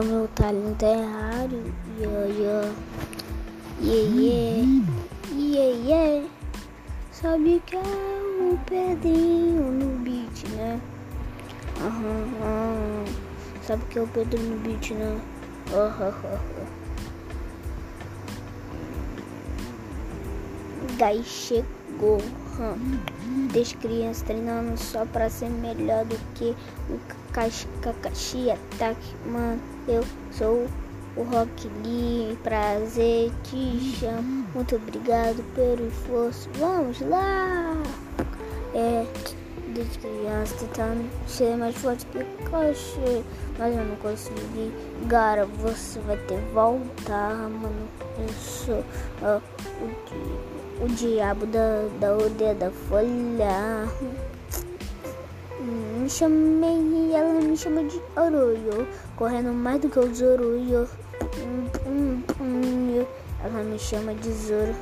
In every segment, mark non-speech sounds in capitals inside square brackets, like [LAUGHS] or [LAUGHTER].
o meu talento é raro. Yo, Iê, iê, iê, Sabe que é o Pedrinho no beat, né? Aham, aham. Sabe que é o Pedrinho no beat, né? Aham, aham. Daí chegou. Desde criança treinando só pra ser melhor do que o Kakashi Ataque. Mano, eu sou o Rock Lee. Prazer, te chamo. Muito obrigado pelo esforço. Vamos lá! É, desde criança tentando ser mais forte que Kakashi. Mas eu não consegui. Gara, você vai ter voltar, mano. Eu sou uh, o o diabo da, da aldeia da folha. Me chamei, ela me chama de Oroyo, correndo mais do que o Zoroyo. Ela me chama de Zoro.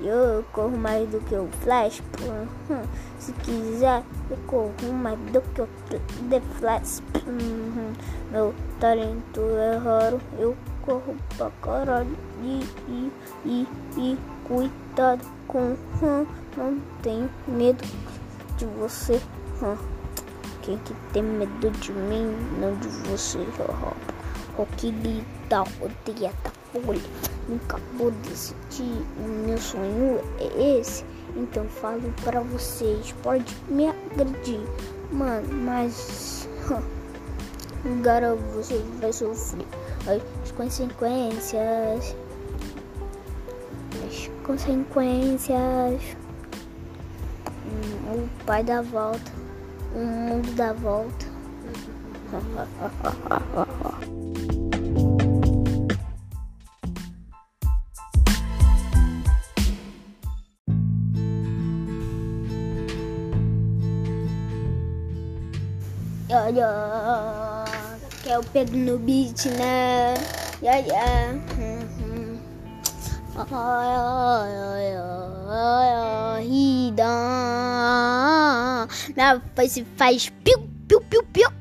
eu, eu corro mais do que o Flash. Se quiser, eu corro mais do que o The Flash. Meu talento é raro. Eu corro pra caralho. E, e, e, e cuidado com. Hum, não tenho medo de você. Hum. Quem que tem medo de mim, não de você. Rock Lee da rodeia da folha. Nunca vou decidir. O meu sonho é esse. Então falo pra vocês. Pode me agredir. Mano, mas. Agora você vai sofrer as consequências. As consequências. O pai dá volta. O mundo dá volta. [LAUGHS] Olha, que é o Pedro no beat, né? Yeah, yeah. Uhum. Minha face faz piu, piu, piu, piu.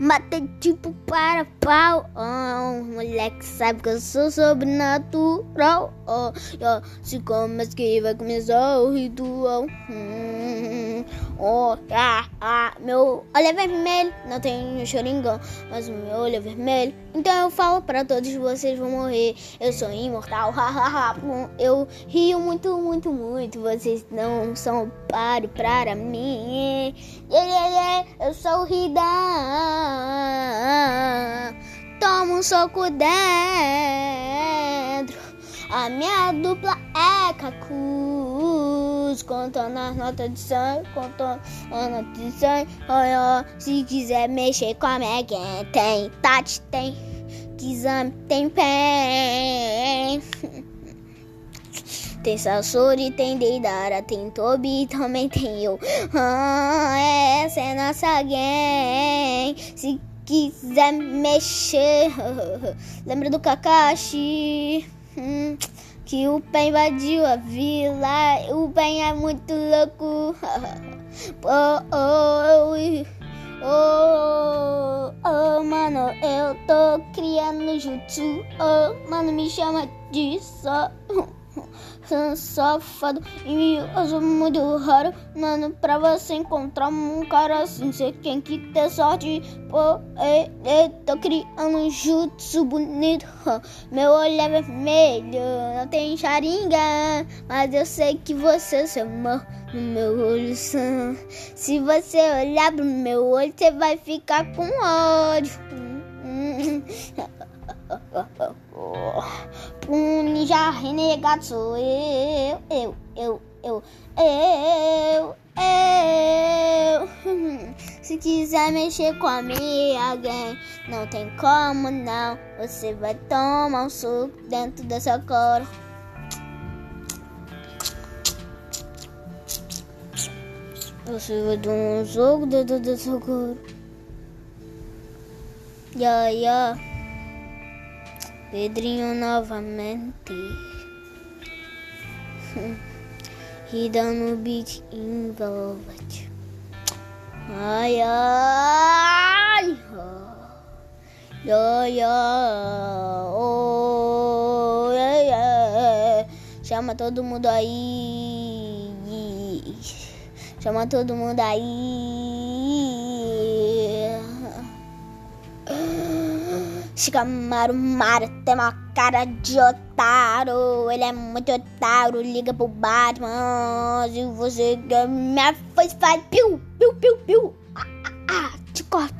Mata tipo para pau. Oh, moleque sabe que eu sou sobrenatural. Oh, oh, se começa que vai começar o ritual. Hum, oh, ah, ah, meu olho é vermelho. Não tenho choringão, mas o meu olho é vermelho. Então eu falo para todos vocês vão morrer. Eu sou imortal. eu rio muito, muito, muito. Vocês não são páreo para mim. Eu sou o Rida. Soco dentro. A minha dupla é Cacuz. Contando as notas de sangue, contando as notas de sangue. Olha, se quiser mexer com a minha tem Tati, tem Kizami, tem Pen. Tem Sasori, tem Deidara, tem Tobi, também tem eu. Ah, essa é nossa gang. Se quiser mexer, [LAUGHS] lembra do Kakashi? Hum, que o Pen invadiu a vila. O Pen é muito louco. [LAUGHS] oh, oh, oh, oh, mano, eu tô criando jutsu. Oh, mano, me chama de só [LAUGHS] safado e mioso muito raro. Mano, pra você encontrar um cara assim, você tem que ter sorte. Pô, é, é, tô criando um jutsu bonito. [LAUGHS] Meu olho é vermelho, não tem charinga. Mas eu sei que você se amor no meu olho. Se você olhar pro meu olho, você vai ficar com ódio. [LAUGHS] Um ninja renegado sou eu, eu, eu, eu, eu, eu. [LAUGHS] Se quiser mexer com a minha alguém, não tem como não. Você vai tomar um suco dentro dessa cor. Você vai tomar um suco dentro dessa cor. Yeah, yeah. Pedrinho novamente. [LAUGHS] e dando beat envolved. Ai, ai. Ai, ai. Chama todo mundo aí. Chama todo mundo aí. Shikamaru Maru tem uma cara de otário. Ele é muito otário. Liga pro Batman. Se você quer me faz, faz. Piu, piu, piu, piu. Ah, ah, ah. Te corto,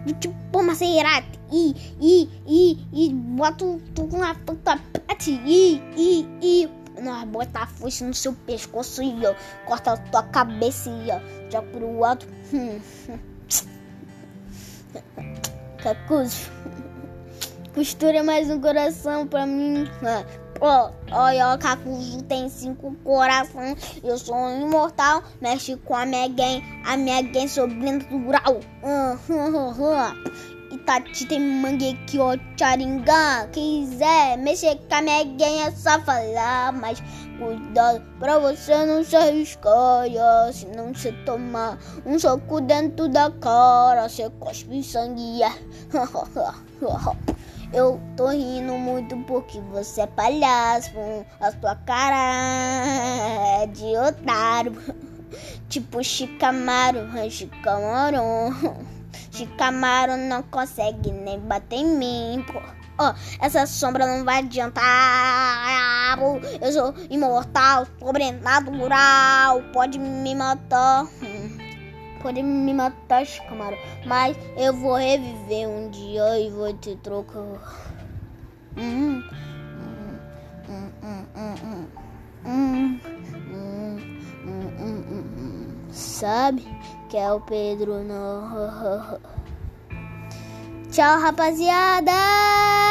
uma serata. E, e, e, e. Bota tu na puta pate. E, e, e. Nós bota a foice no seu pescoço e ó. Corta a tua cabeça e ó. Joga pro alto. Hum, hum. Costura mais um coração pra mim. Ó, olha, o Cacuzo tem cinco corações. Eu sou um imortal. Mexe com a gang. A gang sobrenatural. Itati tem mangueque, ó, charingá. Quiser mexer com a gang é só falar. Mas cuidado pra você não se arriscar. Se não você tomar um soco dentro da cara, você cospe sangue. [LAUGHS] Eu tô rindo muito porque você é palhaço. A sua cara é de otário. [LAUGHS] Tipo Chicamaro, Chicamaron. [LAUGHS] Chicamaro não consegue nem bater em mim, pô. Oh, essa sombra não vai adiantar. Eu sou imortal, sobrenatural. Pode me matar. Hum pode me matar, Camaro. Mas eu vou reviver um dia e vou te trocar. Hum, hum, hum, Sabe que é o Pedro não. [LAUGHS] Tchau, rapaziada!